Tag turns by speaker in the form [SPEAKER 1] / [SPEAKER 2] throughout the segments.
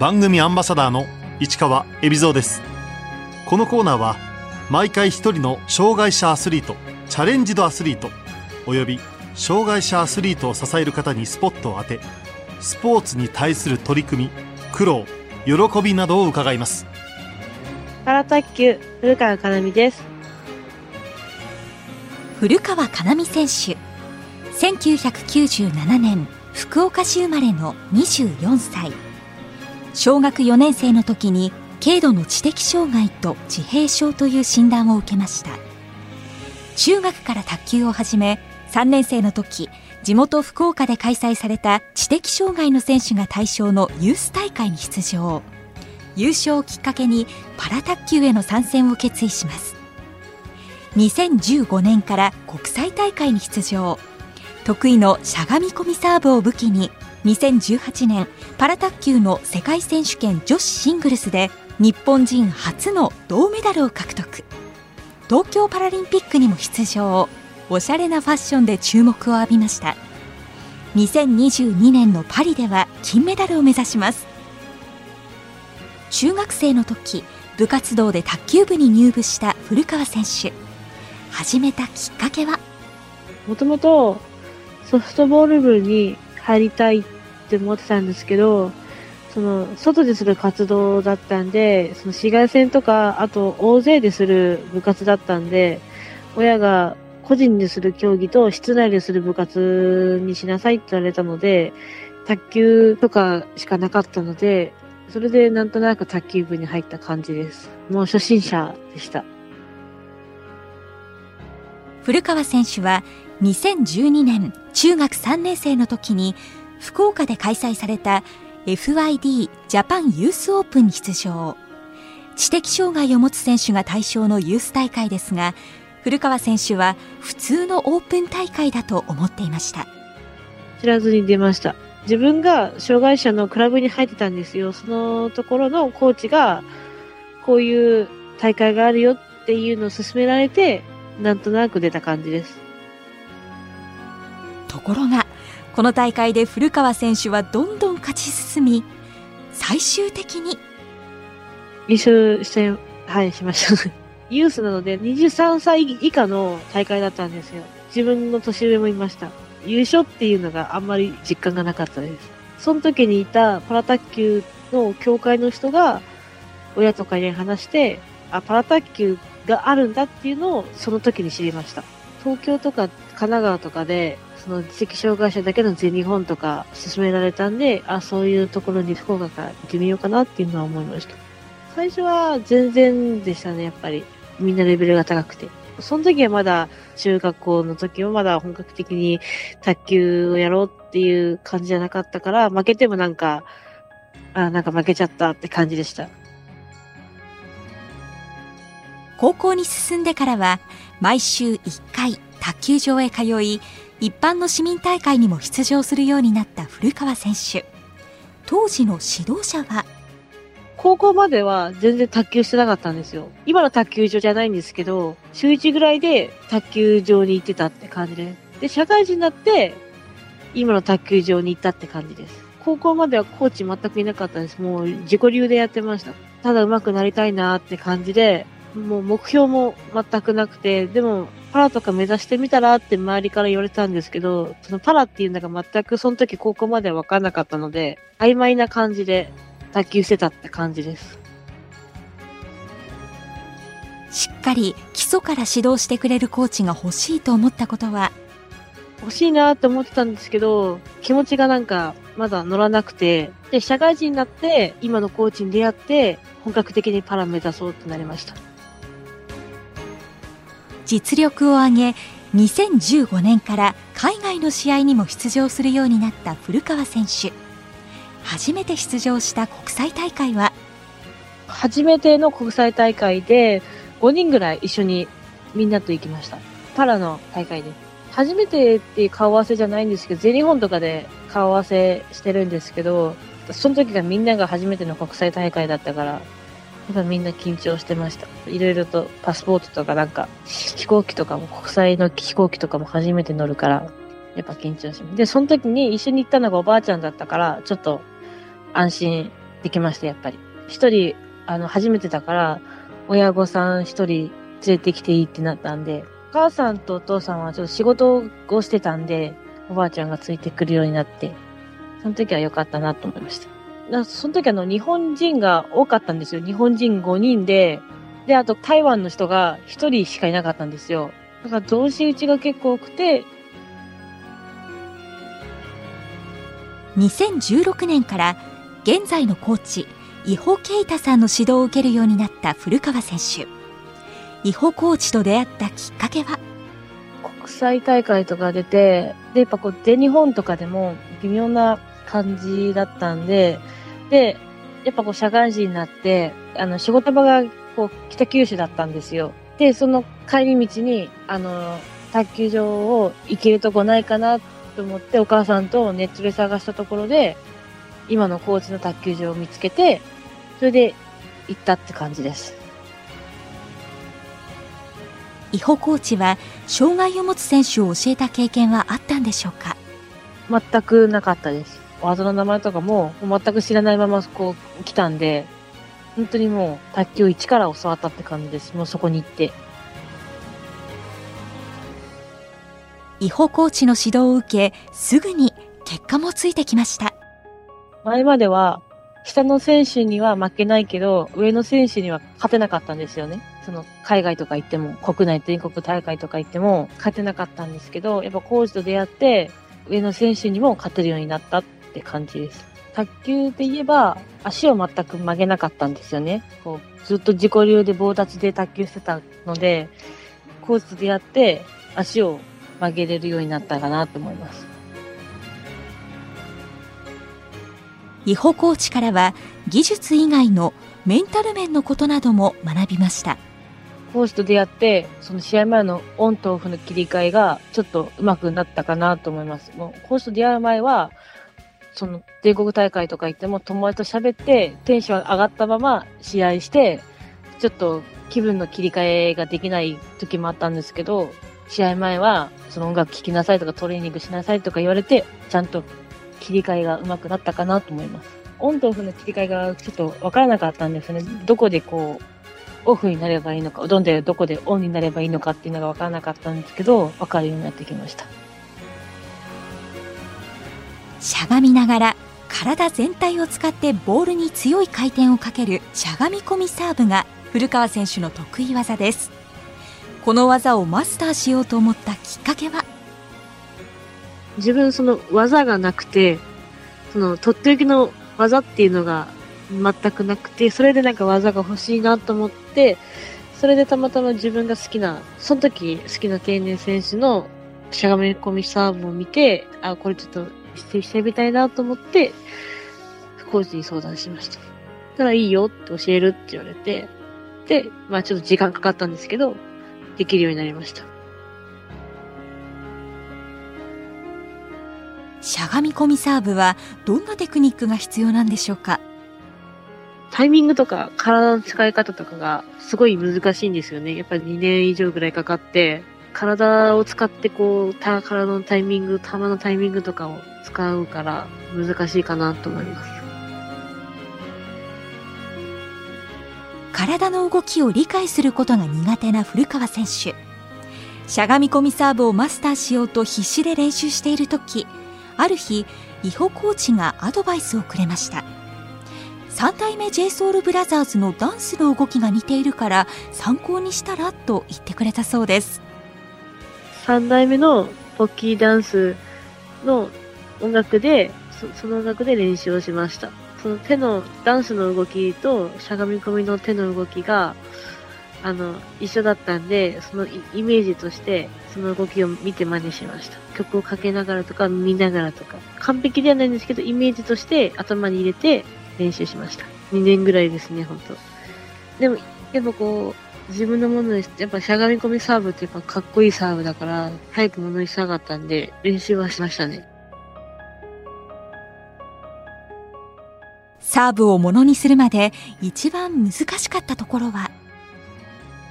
[SPEAKER 1] 番組アンバサダーの市川恵比蔵です。このコーナーは毎回一人の障害者アスリートチャレンジドアスリートおよび障害者アスリートを支える方にスポットを当てスポーツに対する取り組み苦労喜びなどを伺います。
[SPEAKER 2] パラ卓球古川かなみです。
[SPEAKER 3] 古川かなみ選手。1997年福岡市生まれの24歳小学4年生の時に軽度の知的障害と自閉症という診断を受けました。中学から卓球を始め3年生の時地元福岡で開催された知的障害の選手が対象のユース大会に出場。優勝をきっかけにパラ卓球への参戦を決意します。2015年から国際大会に出場。得意のしゃがみ込みサーブを武器に2018年パラ卓球の世界選手権女子シングルスで日本人初の銅メダルを獲得。東京パラリンピックにも出場。おしゃれなファッションで注目を浴びました。2022年のパリでは金メダルを目指します。中学生の時部活動で卓球部に入部した古川選手。始めたきっかけは？
[SPEAKER 2] もともとソフトボール部に入りたいって思ってたんですけど、その、外でする活動だったんで、その紫外線とか、あと大勢でする部活だったんで、親が個人でする競技と室内でする部活にしなさいって言われたので、卓球とかしかなかったので、それでなんとなく卓球部に入った感じです。もう初心者でした。
[SPEAKER 3] 古川選手は2012年中学3年生の時に福岡で開催された FID ジャパンユースオープンに出場。知的障害を持つ選手が対象のユース大会ですが古川選手は普通のオープン大会だと思っていました。
[SPEAKER 2] 知らずに出ました。自分が障害者のクラブに入ってたんですよ。そのところのコーチがこういう大会があるよっていうのを勧められてなんとなく出た感じです。
[SPEAKER 3] ところがこの大会で古川選手はどんどん勝ち進み最終的に。
[SPEAKER 2] 優勝してはいしました。ユースなので23歳以下の大会だったんですよ。自分の年上もいました。優勝っていうのがあんまり実感がなかったです。その時にいたパラ卓球の協会の人が親とかに話してあパラ卓球があるんだっていうのをその時に知りました。東京とか神奈川とかでその知的障害者だけの全日本とか勧められたんで、あ、そういうところに福岡から行ってみようかなっていうのは思いました。最初は全然でしたね、やっぱり。みんなレベルが高くて。その時はまだ中学校の時はまだ本格的に卓球をやろうっていう感じじゃなかったから、負けてもなんか、あ、なんか負けちゃったって感じでした。
[SPEAKER 3] 高校に進んでからは毎週1回卓球場へ通い一般の市民大会にも出場するようになった古川選手当時の指導者は？
[SPEAKER 2] 高校までは全然卓球してなかったんですよ。今の卓球場じゃないんですけど、週1ぐらいで卓球場に行ってたって感じです。で、社会人になって、今の卓球場に行ったって感じです。高校まではコーチ全くいなかったです。もう自己流でやってました。ただ上手くなりたいなって感じで、もう目標も全くなくて、でもパラとか目指してみたらって周りから言われたんですけど、そのパラっていうのが全くその時高校までは分かんなかったので、曖昧な感じで卓球してたって感じです。
[SPEAKER 3] しっかり基礎から指導してくれるコーチが欲しいと思ったことは？
[SPEAKER 2] 欲しいなって思ってたんですけど、気持ちがなんかまだ乗らなくて、で、社会人になって今のコーチに出会って、本格的にパラ目指そうってなりました。
[SPEAKER 3] 実力を上げ2015年から海外の試合にも出場するようになった古川選手。初めて出場した国際大会は？
[SPEAKER 2] 初めての国際大会で5人ぐらい一緒にみんなと行きました。パラの大会で。す初めてっていう顔合わせじゃないんですけど全日本とかで顔合わせしてるんですけどその時がみんなが初めての国際大会だったからやっぱみんな緊張してました。いろいろとパスポートとかなんか飛行機とかも国際の飛行機とかも初めて乗るから、やっぱ緊張します。で、その時に一緒に行ったのがおばあちゃんだったから、ちょっと安心できました、やっぱり。一人、あの、初めてだから、親御さん一人連れてきていいってなったんで、お母さんとお父さんはちょっと仕事をしてたんで、おばあちゃんがついてくるようになって、その時は良かったなと思いました。だその時あの、日本人が多かったんですよ。日本人5人で、で、あと台湾の人が1人しかいなかったんですよ。だから同士打ちが結構多くて、
[SPEAKER 3] 2016年から現在のコーチ伊保啓太さんの指導を受けるようになった古川選手伊保コーチと出会ったきっかけは？
[SPEAKER 2] 国際大会とか出て、で、やっぱこう、全日本とかでも微妙な感じだったんで、で、やっぱこう、社会人になって、あの、仕事場がこう、北九州だったんですよ。で、その帰り道に、あの、卓球場を行けるとこないかなと思って、お母さんとネットで探したところで、今の高知の卓球場を見つけて、それで行ったって感じです。
[SPEAKER 3] 伊保コーチは障害を持つ選手を教えた経験はあったんでしょうか？
[SPEAKER 2] 全くなかったです。技の名前とかも全く知らないままこう来たんで、本当にもう卓球一から教わったって感じです。もうそこに行って。
[SPEAKER 3] 伊保コーチの指導を受けすぐに結果もついてきました
[SPEAKER 2] 前までは下の選手には負けないけど、上の選手には勝てなかったんですよね。その海外とか行っても、国内全国大会とか行っても勝てなかったんですけど、やっぱコーチと出会って、上の選手にも勝てるようになったって感じです。卓球で言えば、足を全く曲げなかったんですよね。こうずっと自己流で棒立ちで卓球してたので、コーチと出会って足を曲げれるようになったかなと思います。
[SPEAKER 3] 伊保コーチからは技術以外のメンタル面のことなども学びました
[SPEAKER 2] コーチと出会って、その試合前のオンとオフの切り替えがちょっと上手くなったかなと思います。もうコーチと出会う前は、その全国大会とか行っても友達と喋ってテンション上がったまま試合して、ちょっと気分の切り替えができない時もあったんですけど、試合前はその音楽聴きなさいとかトレーニングしなさいとか言われて、ちゃんと切り替えが上手くなったかなと思います。オンとオフの切り替えがちょっとわからなかったんですね。どこでこう、オフになればいいのか、どんでどこでオンになればいいのかっていうのが分からなかったんですけど、分かるようになってきました。
[SPEAKER 3] しゃがみながら体全体を使ってボールに強い回転をかけるしゃがみ込みサーブが古川選手の得意技です。この技をマスターしようと思ったきっかけは？
[SPEAKER 2] 自分その技がなくて、そのとっておきの技っていうのが全くなくて、それでなんか技が欲しいなと思って、それでたまたま自分が好きな、その時好きな天然選手のしゃがみ込みサーブを見て、あ、これちょっとしてしてみたいなと思って、コーチに相談しました。たらいいよって教えるって言われて、で、まあちょっと時間かかったんですけど、できるようになりました。
[SPEAKER 3] しゃがみ込みサーブはどんなテクニックが必要なんでしょうか
[SPEAKER 2] タイミングとか体の使い方とかがすごい難しいんですよね。やっぱり2年以上ぐらいかかって、体を使ってこう、体のタイミング、球のタイミングとかを使うから難しいかなと思います。
[SPEAKER 3] 体の動きを理解することが苦手な古川選手。しゃがみ込みサーブをマスターしようと必死で練習している時ある日伊保コーチがアドバイスをくれました。3代目 j s o u l b r o t h e r s のダンスの動きが似ているから参考にしたらと言ってくれたそうです。
[SPEAKER 2] 3代目のポッキーダンスの音楽で、そその音楽で練習をしました。その手の、ダンスの動きとしゃがみ込みの手の動きが、あの、一緒だったんで、そのイメージとして、その動きを見て真似しました。曲をかけながらとか見ながらとか。完璧ではないんですけど、イメージとして頭に入れて練習しました。2年ぐらいですね、本当でも、やっぱこう、自分のもので。やっぱしゃがみ込みサーブってやっぱかっこいいサーブだから、早くものにしたかったんで、練習はしましたね。
[SPEAKER 3] サーブをものにするまで一番難しかったところは？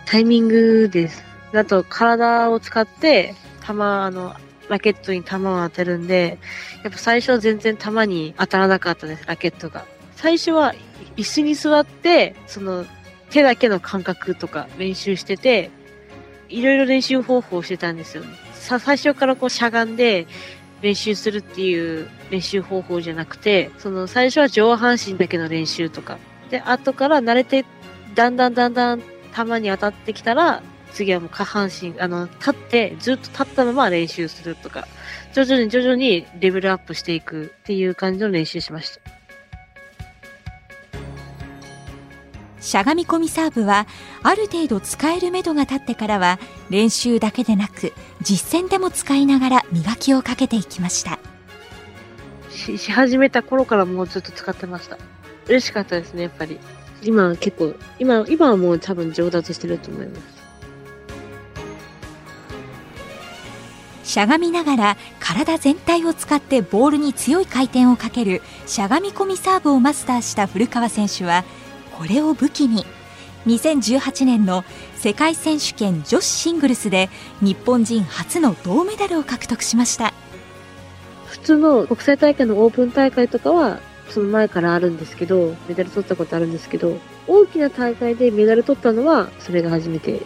[SPEAKER 2] タイミングです。あと、体を使って、球、あの、ラケットに球を当てるんで、やっぱ最初は全然球に当たらなかったです、ラケットが。最初は椅子に座って、その手だけの感覚とか練習してて、いろいろ練習方法をしてたんですよ。さ、最初からこうしゃがんで練習するっていう練習方法じゃなくて、その最初は上半身だけの練習とか。で、後から慣れて、だんだんだんだん球に当たってきたら、次はもう下半身、あの、立って、ずっと立ったまま練習するとか、徐々に徐々にレベルアップしていくっていう感じの練習しました。
[SPEAKER 3] しゃがみ込みサーブはある程度使えるめどが立ってからは練習だけでなく実践でも使いながら磨きをかけていきました。
[SPEAKER 2] しし始めた頃からもうずっと使ってました。嬉しかったですねやっぱり。今は結構今今はもう多分上達してると思います。
[SPEAKER 3] しゃがみながら体全体を使ってボールに強い回転をかけるしゃがみ込みサーブをマスターした古川選手はこれを武器に2018年の世界選手権女子シングルスで日本人初の銅メダルを獲得しました。
[SPEAKER 2] 普通の国際大会のオープン大会とかはその前からあるんですけどメダル取ったことあるんですけど大きな大会でメダル取ったのはそれが初めてです。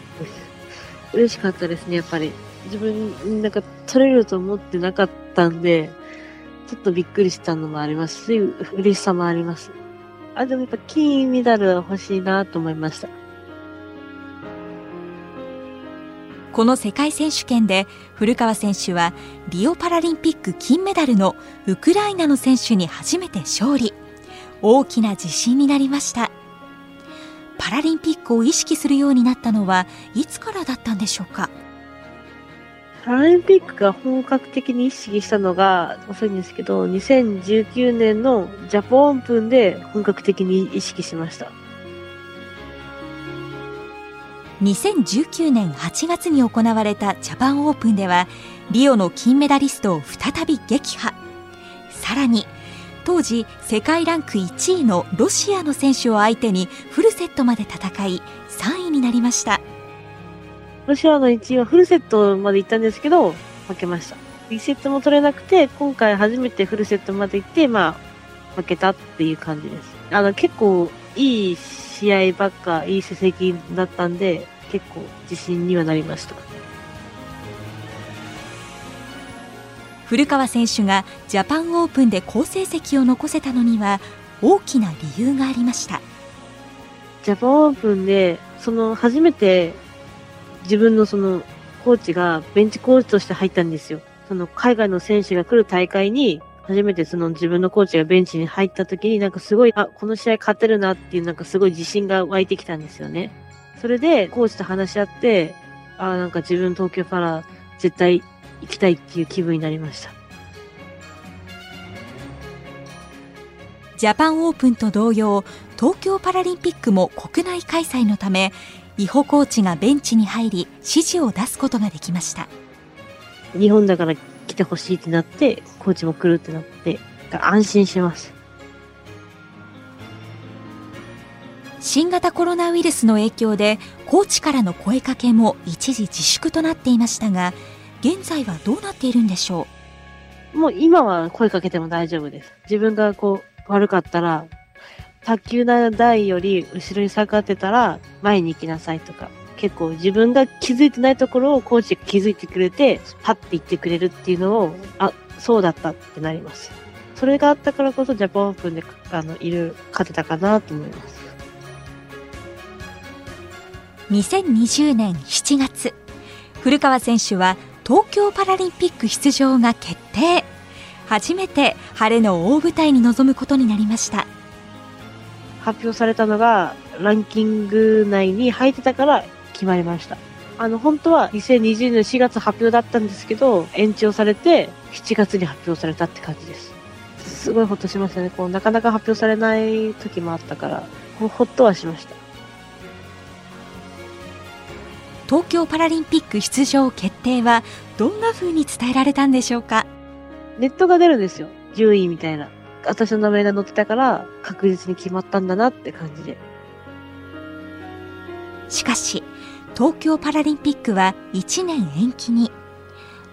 [SPEAKER 2] 嬉しかったですねやっぱり。自分なんか取れると思ってなかったんでちょっとびっくりしたのもありますし嬉しさもあります。あ、でもやっぱ金メダルは欲しいなと思いました。
[SPEAKER 3] この世界選手権で古川選手はリオパラリンピック金メダルのウクライナの選手に初めて勝利。大きな自信になりました。パラリンピックを意識するようになったのはいつからだったんでしょうか？
[SPEAKER 2] パラリンピックが本格的に意識したのが遅いんですけど、2019年のジャポンオープンで本格的に意識しました。
[SPEAKER 3] 2019年8月に行われたジャパンオープンでは、リオの金メダリストを再び撃破。さらに、当時世界ランク1位のロシアの選手を相手にフルセットまで戦い3位になりました。
[SPEAKER 2] ロシアの1位はフルセットまで行ったんですけど、負けました。リセットも取れなくて、今回初めてフルセットまで行って、まあ、負けたっていう感じです。あの、結構いい試合ばっか、いい成績だったんで、結構自信にはなりました。
[SPEAKER 3] 古川選手がジャパンオープンで好成績を残せたのには大きな理由がありました
[SPEAKER 2] ジャパンオープンでその初めて自分のそのコーチがベンチコーチとして入ったんですよ。その海外の選手が来る大会に、初めてその自分のコーチがベンチに入った時になんかすごい、あ、この試合勝てるなっていうなんかすごい自信が湧いてきたんですよね。それでコーチと話し合って、あ、なんか自分東京パラ絶対行きたいっていう気分になりました。
[SPEAKER 3] ジャパンオープンと同様、東京パラリンピックも国内開催のため、伊保コーチがベンチに入り指示を出すことができました。
[SPEAKER 2] 日本だから来てほしいってなってコーチも来るってなって安心します。
[SPEAKER 3] 新型コロナウイルスの影響でコーチからの声かけも一時自粛となっていましたが現在はどうなっているんでしょ
[SPEAKER 2] う？もう今は声かけても大丈夫です。自分がこう悪かったら卓球台より後ろに下がってたら前に行きなさいとか、結構自分が気づいてないところをコーチが気づいてくれて、パッて言ってくれるっていうのを、あ、そうだったってなります。それがあったからこそジャパンオープンで、あの、いる、勝てたかなと思います。
[SPEAKER 3] 2020年7月、古川選手は東京パラリンピック出場が決定。初めて晴れの大舞台に臨むことになりました。
[SPEAKER 2] 発表されたのが、ランキング内に入ってたから決まりました。あの、本当は2020年4月発表だったんですけど、延長されて7月に発表されたって感じです。すごいほっとしましたね。こう、なかなか発表されない時もあったから、ほっとはしました。
[SPEAKER 3] 東京パラリンピック出場決定はどんな風に伝えられたんでしょうか？
[SPEAKER 2] ネットが出るんですよ。順位みたいな。私の名前が載ってたから確実に決まったんだなって感じで。
[SPEAKER 3] しかし、東京パラリンピックは1年延期に。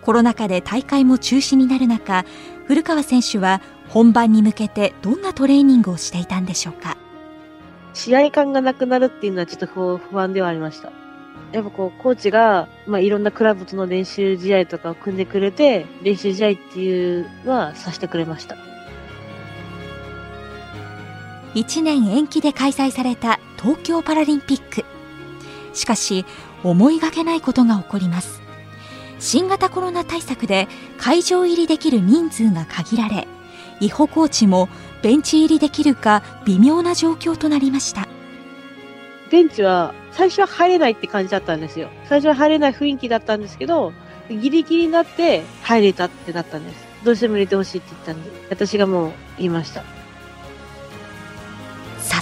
[SPEAKER 3] コロナ禍で大会も中止になる中、古川選手は本番に向けてどんなトレーニングをしていたんでしょうか？
[SPEAKER 2] 試合感がなくなるっていうのはちょっと不不安ではありました。やっぱこう、コーチが、まあ、いろんなクラブとの練習試合とかを組んでくれて、練習試合っていうのはさせてくれました。
[SPEAKER 3] 1年延期で開催された東京パラリンピックしかし思いがけないことが起こります新型コロナ対策で会場入りできる人数が限られ伊保コーチもベンチ入りできるか微妙な状況となりました
[SPEAKER 2] ベンチは、最初は入れないって感じだったんですよ。最初は入れない雰囲気だったんですけど、ギリギリになって入れたってなったんです。どうしても入れてほしいって言ったんで、私がもう言いました。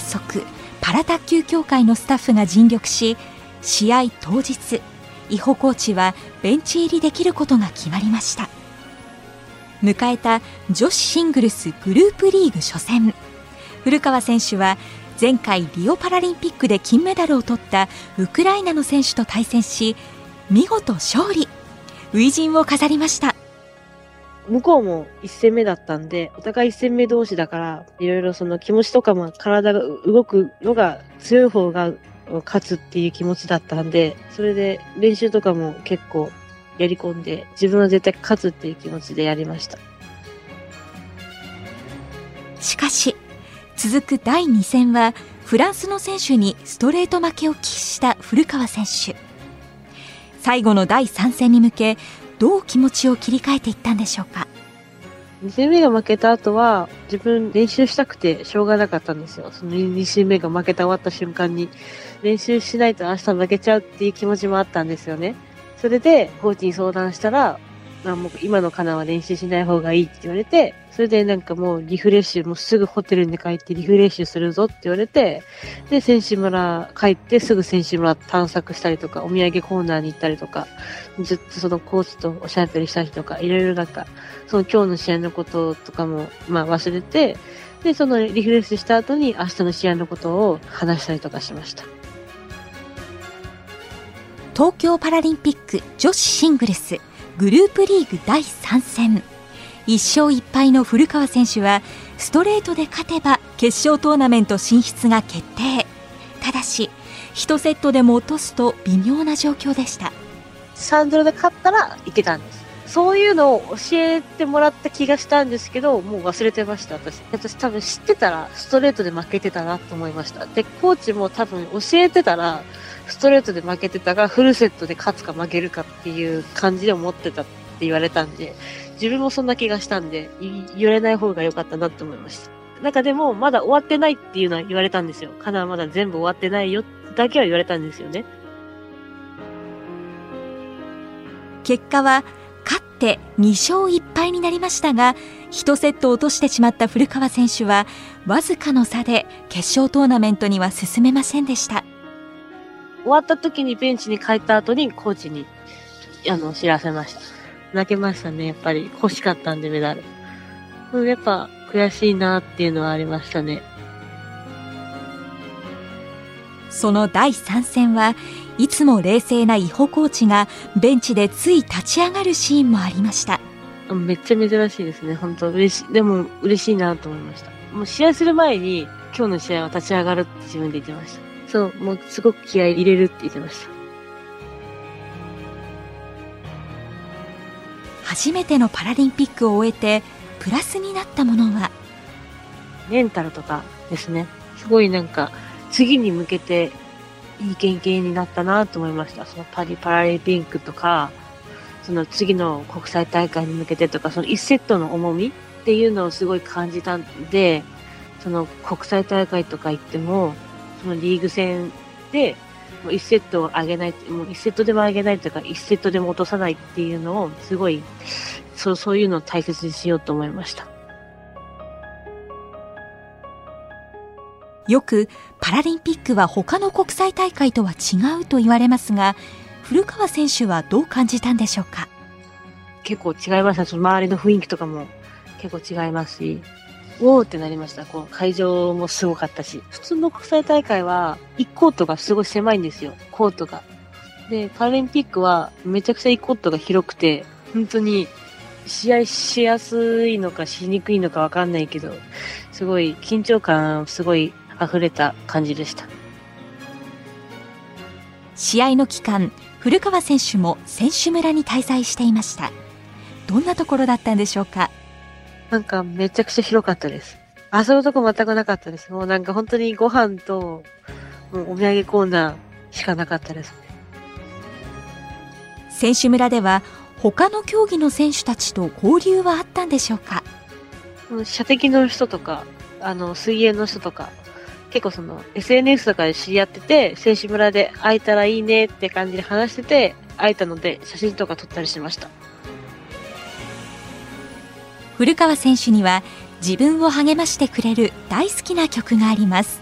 [SPEAKER 3] 速パラ卓球協会のスタッフが尽力し試合当日伊保コーチはベンチ入りできることが決まりました。迎えた女子シングルスグループリーグ初戦。古川選手は前回リオパラリンピックで金メダルを取ったウクライナの選手と対戦し見事勝利。初陣を飾りました。
[SPEAKER 2] 向こうも一戦目だったんで、お互い一戦目同士だから、いろいろその気持ちとかも体が動くのが強い方が勝つっていう気持ちだったんで、それで練習とかも結構やり込んで、自分は絶対勝つっていう気持ちでやりました。
[SPEAKER 3] しかし続く第2戦はフランスの選手にストレート負けを喫した古川選手最後の第3戦に向けどう気持ちを切り替えていったんでしょうか
[SPEAKER 2] ？2戦目が負けた後は、自分練習したくてしょうがなかったんですよ。その2戦目が負けた終わった瞬間に、練習しないと明日負けちゃうっていう気持ちもあったんですよね。それで、コーチに相談したら、あもう今のカナは練習しない方がいいって言われて、それでなんかもうリフレッシュ、もうすぐホテルに帰ってリフレッシュするぞって言われて、で、選手村帰ってすぐ選手村探索したりとか、お土産コーナーに行ったりとか、ずっとそのコーチとおしゃべりしたりとか、いろいろなんか、その今日の試合のこととかも、まあ忘れて、で、そのリフレッシュした後に明日の試合のことを話したりとかしました。
[SPEAKER 3] 東京パラリンピック女子シングルスグループリーグ第3戦1勝1敗の古川選手はストレートで勝てば決勝トーナメント進出が決定ただし1セットでも落とすと微妙な状況でした
[SPEAKER 2] 3ドルで勝ったらいけたんです。そういうのを教えてもらった気がしたんですけど、もう忘れてました、私。私多分知ってたら、ストレートで負けてたなと思いました。で、コーチも多分教えてたら、ストレートで負けてたが、フルセットで勝つか負けるかっていう感じで思ってたって言われたんで、自分もそんな気がしたんで、い言われない方が良かったなと思いました。なんかでも、まだ終わってないっていうのは言われたんですよ。カナはまだ全部終わってないよ、だけは言われたんですよね。
[SPEAKER 3] 結果は勝って2勝1敗になりましたが1セット落としてしまった古川選手はわずかの差で決勝トーナメントには進めませんでした
[SPEAKER 2] 終わった時にベンチに帰った後にコーチに、あの、知らせました。泣けましたね、やっぱり。欲しかったんで、メダル。うんやっぱ、悔しいなっていうのはありましたね。
[SPEAKER 3] その第3戦はいつも冷静な伊保コーチがベンチでつい立ち上がるシーンもありました
[SPEAKER 2] うんめっちゃ珍しいですね。本当嬉しい。でも、嬉しいなと思いました。もう試合する前に、今日の試合は立ち上がるって自分で言ってました。そう、もうすごく気合い入れるって言ってました。
[SPEAKER 3] 初めてのパラリンピックを終えてプラスになったものは？
[SPEAKER 2] メンタルとかですね。すごいなんか、次に向けていい経験になったなと思いました。そのパリパラリンピックとか、その次の国際大会に向けてとか、その1セットの重みっていうのをすごい感じたんで、その国際大会とか行っても、そのリーグ戦で、もう1セットを上げない、もう1セットでも上げないとか、1セットでも落とさないっていうのを、すごい、そう、そういうのを大切にしようと思いました。
[SPEAKER 3] よくパラリンピックは他の国際大会とは違うと言われますが古川選手はどう感じたんでしょうか？
[SPEAKER 2] 結構違いました。その周りの雰囲気とかも結構違いますし、おーってなりました。こう、会場もすごかったし。普通の国際大会は、1コートがすごい狭いんですよ。コートが。で、パラリンピックはめちゃくちゃ1コートが広くて、本当に試合しやすいのかしにくいのかわかんないけど、すごい緊張感すごい溢れた感じでした。
[SPEAKER 3] 試合の期間、古川選手も選手村に滞在していました。どんなところだったんでしょうか？
[SPEAKER 2] なんかめちゃくちゃ広かったです。遊ぶとこ全くなかったです。もうなんか本当にご飯と、もうお土産コーナーしかなかったですね。
[SPEAKER 3] 選手村では他の競技の選手たちと交流はあったんでしょうか？
[SPEAKER 2] 射的の人とか、あの、水泳の人とか、結構その SNS とかで知り合ってて、選手村で会えたらいいねって感じで話してて、会えたので写真とか撮ったりしました。
[SPEAKER 3] 古川選手には自分を励ましてくれる大好きな曲があります。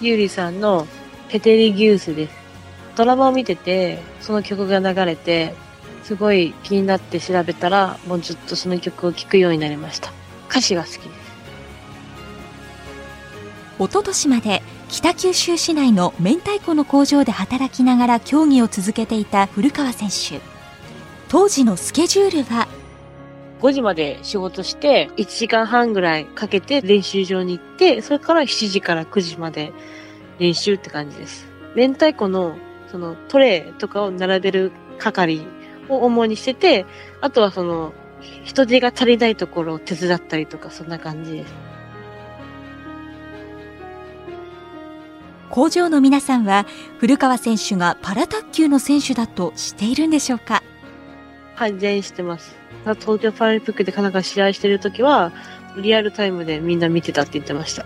[SPEAKER 2] ゆうりさんのペテリギュースです。ドラマを見てて、その曲が流れて、すごい気になって調べたら、もうずっとその曲を聴くようになりました。歌詞が好きです。
[SPEAKER 3] 一昨年まで北九州市内の明太子の工場で働きながら競技を続けていた古川選手。当時のスケジュールは
[SPEAKER 2] 5時まで仕事して、1時間半ぐらいかけて練習場に行って、それから7時から9時まで練習って感じです。明太子のそのトレイとかを並べる係を主にしてて、あとはその人手が足りないところを手伝ったりとか、そんな感じです。
[SPEAKER 3] 工場の皆さんは古川選手がパラ卓球の選手だと知っているんでしょうか？
[SPEAKER 2] はい、全員知ってます。東京パラリンピックでカナが試合してるときは、リアルタイムでみんな見てたって言ってました。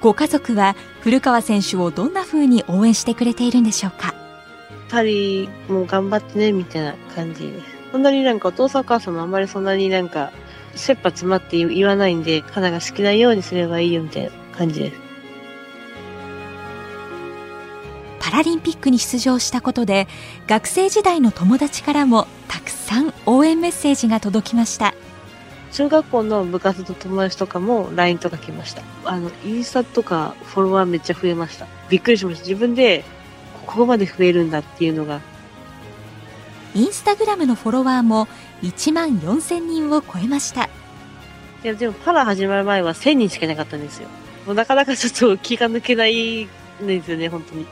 [SPEAKER 3] ご家族は古川選手をどんな風に応援してくれているんでしょうか？
[SPEAKER 2] パリも頑張ってね、みたいな感じです。そんなになんかお父さんお母さんもあんまりそんなになんか、切羽詰まって言わないんで、花が好きなようにすればいいよみたいな感じです。
[SPEAKER 3] パラリンピックに出場したことで、学生時代の友達からもたくさん応援メッセージが届きました。
[SPEAKER 2] 中学校の部活の友達とかも LINE とか来ました。あの、インスタとかフォロワーめっちゃ増えました。びっくりしました。自分でここまで増えるんだっていうのが。
[SPEAKER 3] インスタグラムのフォロワーも1万4000人を超えました。
[SPEAKER 2] いや、でもパラ始まる前は1000人しかいなかったんですよ。もうなかなかちょっと気が抜けないんですよね、本当に。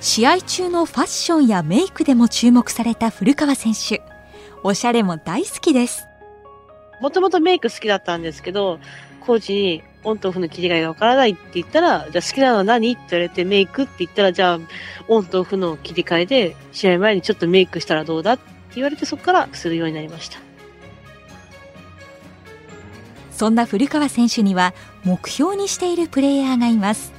[SPEAKER 3] 試合中のファッションやメイクでも注目された古川選手。おしゃれも大好きです。
[SPEAKER 2] もともとメイク好きだったんですけど、コーチにオンとオフの切り替えがわからないって言ったら、じゃあ好きなのは何？って言われてメイクって言ったら、じゃあオンとオフの切り替えで試合前にちょっとメイクしたらどうだ？って言われてそこからするようになりました。
[SPEAKER 3] そんな古川選手には目標にしているプレイヤーがいます。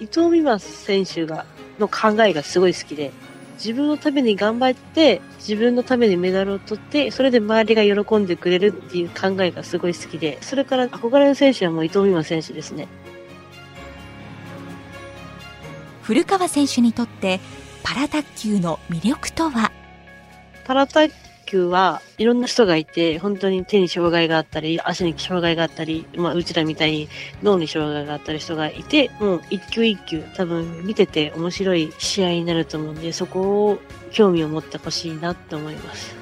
[SPEAKER 2] 伊藤美誠選手がの考えがすごい好きで、自分のために頑張って、自分のためにメダルを取って、それで周りが喜んでくれるっていう考えがすごい好きで、それから憧れの選手はもう伊藤美誠選手ですね。
[SPEAKER 3] 古川選手にとってパラ卓球の魅力とは？
[SPEAKER 2] パラ卓球はいろんな人がいて、本当に手に障害があったり、足に障害があったり、まあ、うちらみたいに脳に障害があったり人がいて、もう一球一球多分見てて面白い試合になると思うんで、そこを興味を持ってほしいなって思います。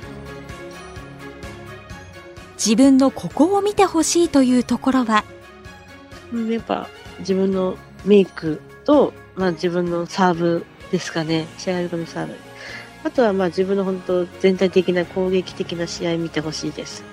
[SPEAKER 3] 自分のここを見てほしいというところは？
[SPEAKER 2] やっぱ自分のメイクと、まあ、自分のサーブですかね。試合後のサーブ。あとはまあ自分の本当全体的な攻撃的な試合見てほしいです。